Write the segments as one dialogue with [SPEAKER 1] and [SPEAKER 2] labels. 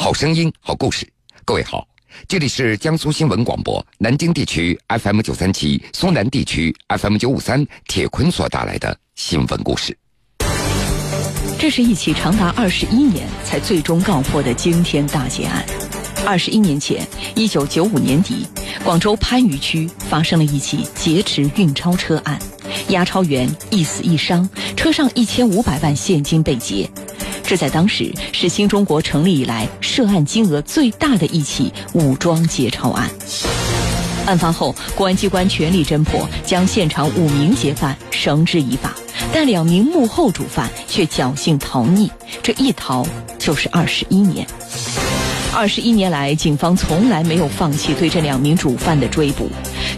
[SPEAKER 1] 好声音，好故事。各位好，这里是江苏新闻广播南京地区 FM 九三七、苏南地区 FM 九五三。铁坤所带来的新闻故事。
[SPEAKER 2] 这是一起长达二十一年才最终告破的惊天大劫案。二十一年前，一九九五年底，广州番禺区发生了一起劫持运钞车案，押钞员一死一伤，车上一千五百万现金被劫。这在当时是新中国成立以来涉案金额最大的一起武装劫钞案。案发后，公安机关全力侦破，将现场五名劫犯绳之以法，但两名幕后主犯却侥幸逃匿，这一逃就是二十一年。二十一年来，警方从来没有放弃对这两名主犯的追捕，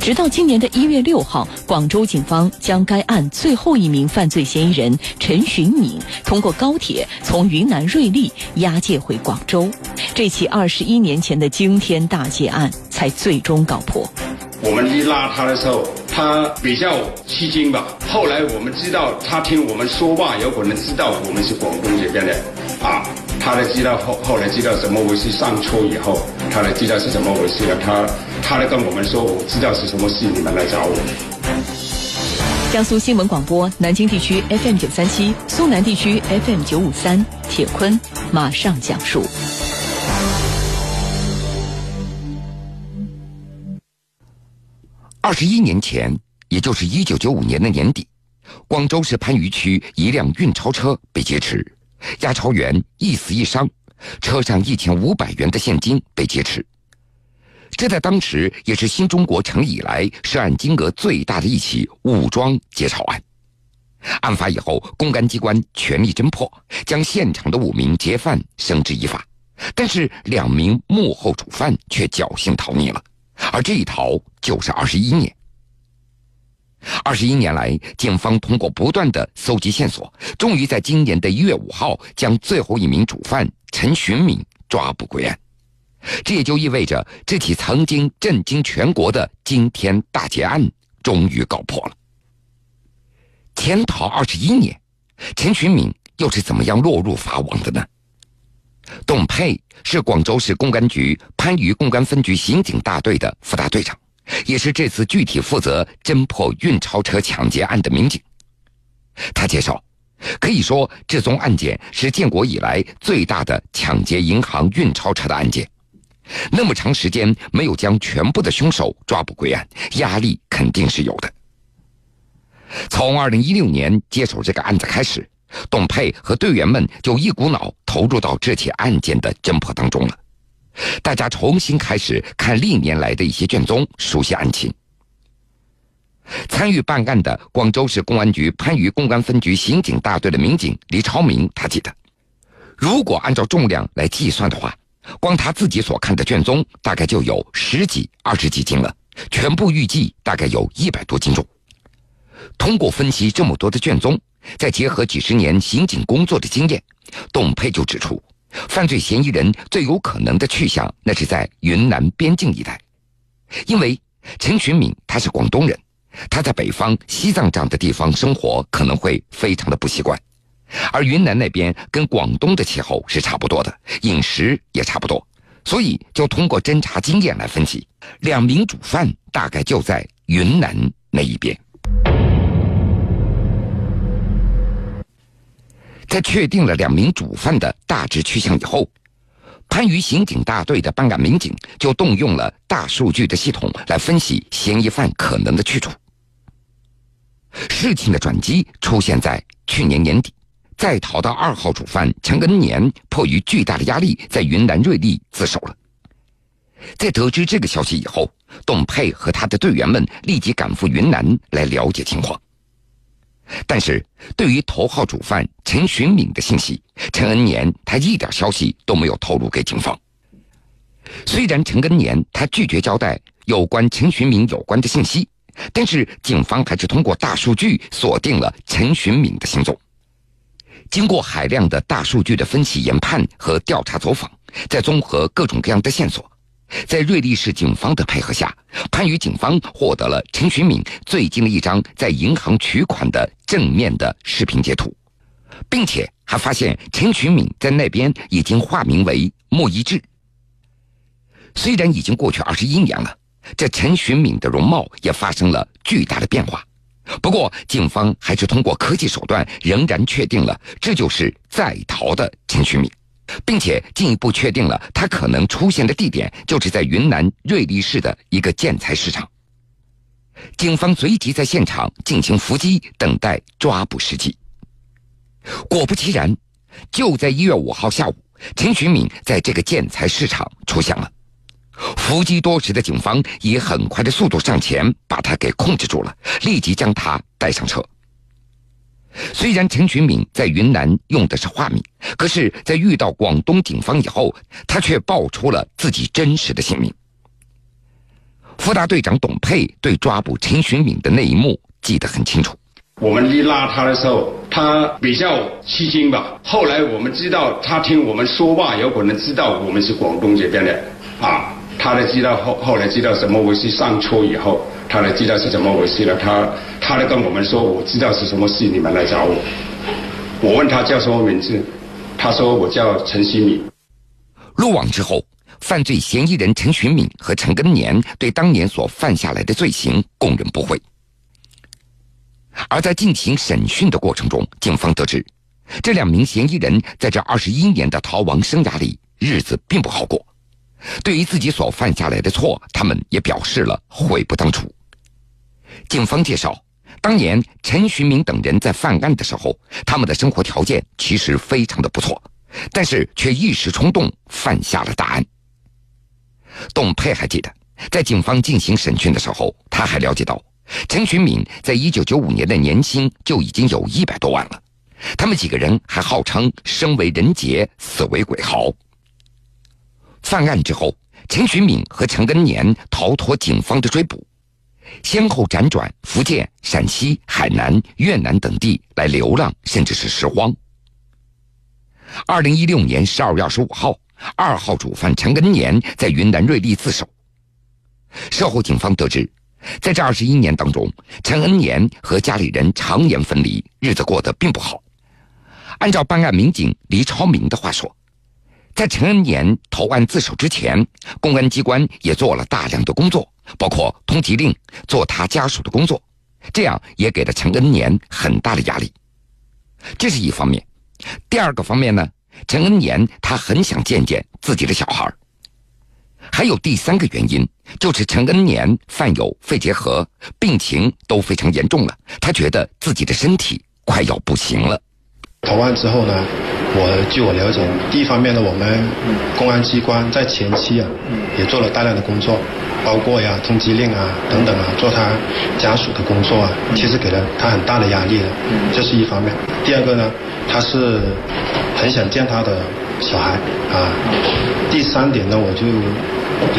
[SPEAKER 2] 直到今年的一月六号，广州警方将该案最后一名犯罪嫌疑人陈寻敏通过高铁从云南瑞丽押解回广州，这起二十一年前的惊天大劫案才最终告破。
[SPEAKER 3] 我们一拉他的时候，他比较吃惊吧。后来我们知道，他听我们说话，有可能知道我们是广东这边的，啊。他才知道后后来知道怎么回事，上车以后，他来知道是怎么回事了。他他来跟我们说，我知道是什么事，你们来找我。
[SPEAKER 2] 江苏新闻广播南京地区 FM 九三七，苏南地区 FM 九五三，铁坤马上讲述。
[SPEAKER 1] 二十一年前，也就是一九九五年的年底，广州市番禺区一辆运钞车被劫持。押钞员一死一伤，车上一千五百元的现金被劫持。这在当时也是新中国成立以来涉案金额最大的一起武装劫钞案。案发以后，公安机关全力侦破，将现场的五名劫犯绳之以法，但是两名幕后主犯却侥幸逃匿了，而这一逃就是二十一年。二十一年来，警方通过不断的搜集线索，终于在今年的一月五号将最后一名主犯陈寻敏抓捕归案。这也就意味着这起曾经震惊全国的惊天大劫案终于告破了。潜逃二十一年，陈寻敏又是怎么样落入法网的呢？董佩是广州市公安局番禺公安分局刑警大队的副大队长。也是这次具体负责侦破运钞车抢劫案的民警。他介绍，可以说这宗案件是建国以来最大的抢劫银行运钞车的案件。那么长时间没有将全部的凶手抓捕归案，压力肯定是有的。从二零一六年接手这个案子开始，董佩和队员们就一股脑投入到这起案件的侦破当中了。大家重新开始看历年来的一些卷宗，熟悉案情。参与办案的广州市公安局番禺公安分局刑警大队的民警李超明，他记得，如果按照重量来计算的话，光他自己所看的卷宗大概就有十几、二十几斤了，全部预计大概有一百多斤重。通过分析这么多的卷宗，再结合几十年刑警工作的经验，董佩就指出。犯罪嫌疑人最有可能的去向，那是在云南边境一带，因为陈群敏他是广东人，他在北方西藏这样的地方生活可能会非常的不习惯，而云南那边跟广东的气候是差不多的，饮食也差不多，所以就通过侦查经验来分析，两名主犯大概就在云南那一边。在确定了两名主犯的大致去向以后，番禺刑警大队的办案民警就动用了大数据的系统来分析嫌疑犯可能的去处。事情的转机出现在去年年底，在逃的二号主犯陈恩年迫于巨大的压力，在云南瑞丽自首了。在得知这个消息以后，董佩和他的队员们立即赶赴云南来了解情况。但是对于头号主犯陈寻敏的信息，陈恩年他一点消息都没有透露给警方。虽然陈恩年他拒绝交代有关陈寻敏有关的信息，但是警方还是通过大数据锁定了陈寻敏的行踪。经过海量的大数据的分析研判和调查走访，再综合各种各样的线索。在瑞丽市警方的配合下，番禺警方获得了陈寻敏最近的一张在银行取款的正面的视频截图，并且还发现陈群敏在那边已经化名为莫一志。虽然已经过去二十一年了，这陈寻敏的容貌也发生了巨大的变化。不过，警方还是通过科技手段，仍然确定了这就是在逃的陈寻敏，并且进一步确定了他可能出现的地点就是在云南瑞丽市的一个建材市场。警方随即在现场进行伏击，等待抓捕时机。果不其然，就在一月五号下午，陈寻敏在这个建材市场出现了。伏击多时的警方以很快的速度上前，把他给控制住了，立即将他带上车。虽然陈群敏在云南用的是化名，可是，在遇到广东警方以后，他却报出了自己真实的姓名。副大队长董佩对抓捕陈群敏的那一幕记得很清楚。
[SPEAKER 3] 我们一拉他的时候，他比较吃惊吧。后来我们知道，他听我们说话，有可能知道我们是广东这边的，啊，他才知道后后来知道怎么回事。上车以后，他才知道是怎么回事了。他他来跟我们说，我知道是什么事，你们来找我。我问他叫什么名字，他说我叫陈新敏。
[SPEAKER 1] 落网之后，犯罪嫌疑人陈寻敏和陈根年对当年所犯下来的罪行供认不讳。而在进行审讯的过程中，警方得知，这两名嫌疑人在这二十一年的逃亡生涯里，日子并不好过。对于自己所犯下来的错，他们也表示了悔不当初。警方介绍，当年陈寻明等人在犯案的时候，他们的生活条件其实非常的不错，但是却一时冲动犯下了大案。董佩还记得，在警方进行审讯的时候，他还了解到。陈寻敏在一九九五年的年薪就已经有一百多万了，他们几个人还号称生为人杰，死为鬼豪。犯案之后，陈寻敏和陈根年逃脱警方的追捕，先后辗转福建、陕西、海南、越南等地来流浪，甚至是拾荒。二零一六年十二月二十五号，二号主犯陈根年在云南瑞丽自首。事后，警方得知。在这二十一年当中，陈恩年和家里人常年分离，日子过得并不好。按照办案民警黎超明的话说，在陈恩年投案自首之前，公安机关也做了大量的工作，包括通缉令、做他家属的工作，这样也给了陈恩年很大的压力。这是一方面。第二个方面呢，陈恩年他很想见见自己的小孩。还有第三个原因，就是陈恩年患有肺结核，病情都非常严重了。他觉得自己的身体快要不行了。
[SPEAKER 4] 投案之后呢，我据我了解，第一方面呢，我们公安机关在前期啊，也做了大量的工作，包括呀通缉令啊等等啊，做他家属的工作啊，其实给了他很大的压力的，这是一方面。第二个呢，他是很想见他的小孩啊。第三点呢，我就。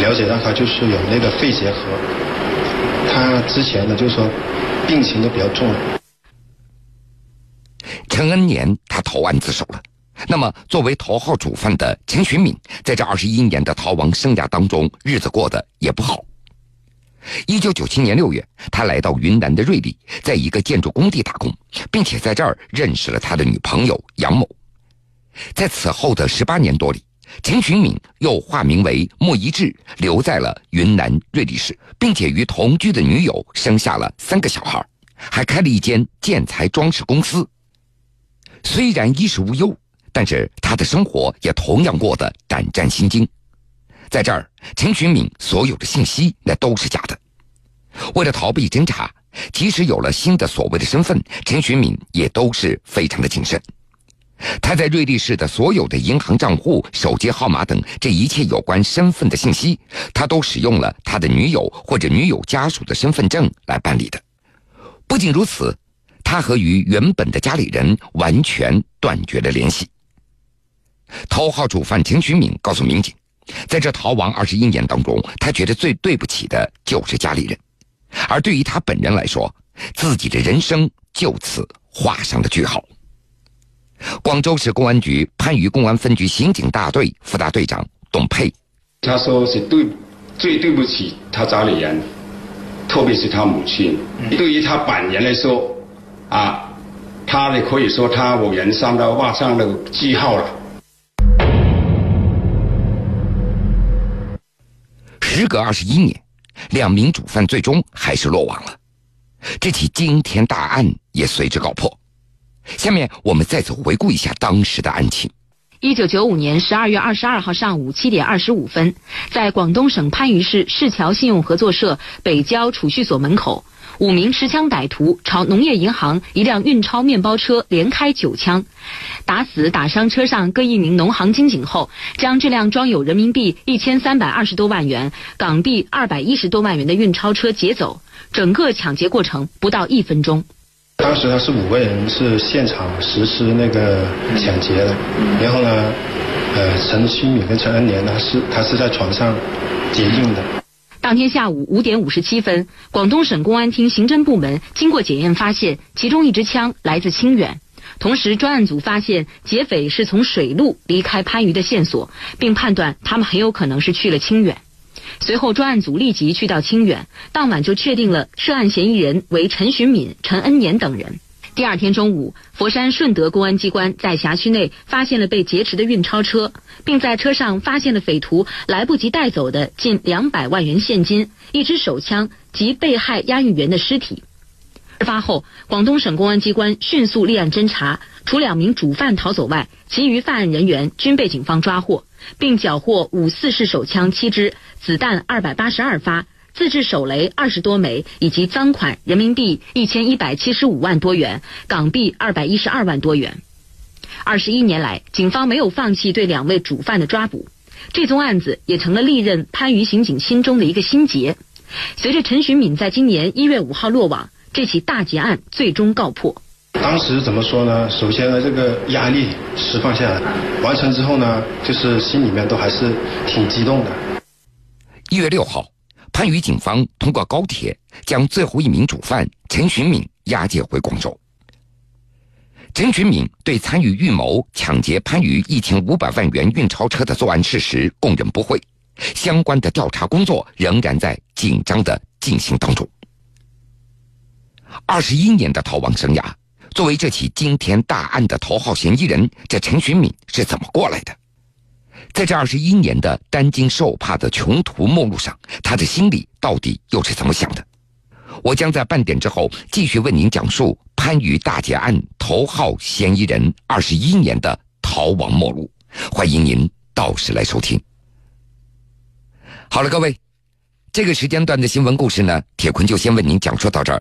[SPEAKER 4] 了解到他就是有那个肺结核，他之前呢就是说病情都比较重。
[SPEAKER 1] 陈恩年他投案自首了，那么作为头号主犯的陈寻敏，在这二十一年的逃亡生涯当中，日子过得也不好。一九九七年六月，他来到云南的瑞丽，在一个建筑工地打工，并且在这儿认识了他的女朋友杨某。在此后的十八年多里。陈群敏又化名为莫一志，留在了云南瑞丽市，并且与同居的女友生下了三个小孩，还开了一间建材装饰公司。虽然衣食无忧，但是他的生活也同样过得胆战心惊。在这儿，陈群敏所有的信息那都是假的。为了逃避侦查，即使有了新的所谓的身份，陈群敏也都是非常的谨慎。他在瑞丽市的所有的银行账户、手机号码等这一切有关身份的信息，他都使用了他的女友或者女友家属的身份证来办理的。不仅如此，他和与原本的家里人完全断绝了联系。头号主犯陈群敏告诉民警，在这逃亡二十一年当中，他觉得最对不起的就是家里人，而对于他本人来说，自己的人生就此画上了句号。广州市公安局番禺公安分局刑警大队副大队长董佩，
[SPEAKER 3] 他说是对最对不起他家里人，特别是他母亲。对于他本人来说，啊，他呢可以说他我人上的画上了句号了。
[SPEAKER 1] 时隔二十一年，两名主犯最终还是落网了，这起惊天大案也随之告破。下面我们再次回顾一下当时的案情。
[SPEAKER 5] 一九九五年十二月二十二号上午七点二十五分，在广东省番禺市市桥信用合作社北郊储蓄所门口，五名持枪歹徒朝农业银行一辆运钞面包车连开九枪，打死打伤车上各一名农行经警后，将这辆装有人民币一千三百二十多万元、港币二百一十多万元的运钞车劫走。整个抢劫过程不到一分钟。
[SPEAKER 4] 当时呢是五个人是现场实施那个抢劫的，然后呢，呃，陈新敏跟陈恩年呢是他是在船上接应的。
[SPEAKER 5] 当天下午五点五十七分，广东省公安厅刑侦部门经过检验发现，其中一支枪来自清远。同时，专案组发现劫匪是从水路离开番禺的线索，并判断他们很有可能是去了清远。随后，专案组立即去到清远，当晚就确定了涉案嫌疑人为陈寻敏、陈恩年等人。第二天中午，佛山顺德公安机关在辖区内发现了被劫持的运钞车，并在车上发现了匪徒来不及带走的近两百万元现金、一支手枪及被害押运员的尸体。事发后，广东省公安机关迅速立案侦查，除两名主犯逃走外，其余犯案人员均被警方抓获。并缴获五四式手枪七支、子弹二百八十二发、自制手雷二十多枚，以及赃款人民币一千一百七十五万多元、港币二百一十二万多元。二十一年来，警方没有放弃对两位主犯的抓捕，这宗案子也成了历任番禺刑警心中的一个心结。随着陈寻敏在今年一月五号落网，这起大劫案最终告破。
[SPEAKER 4] 当时怎么说呢？首先呢，这个压力释放下来，完成之后呢，就是心里面都还是挺激动的。
[SPEAKER 1] 一月六号，番禺警方通过高铁将最后一名主犯陈寻敏押解回广州。陈寻敏对参与预谋抢劫番禺一千五百万元运钞车的作案事实供认不讳，相关的调查工作仍然在紧张的进行当中。二十一年的逃亡生涯。作为这起惊天大案的头号嫌疑人，这陈寻敏是怎么过来的？在这二十一年的担惊受怕的穷途末路上，他的心里到底又是怎么想的？我将在半点之后继续为您讲述番禺大劫案头号嫌疑人二十一年的逃亡末路。欢迎您到时来收听。好了，各位，这个时间段的新闻故事呢，铁坤就先为您讲述到这儿。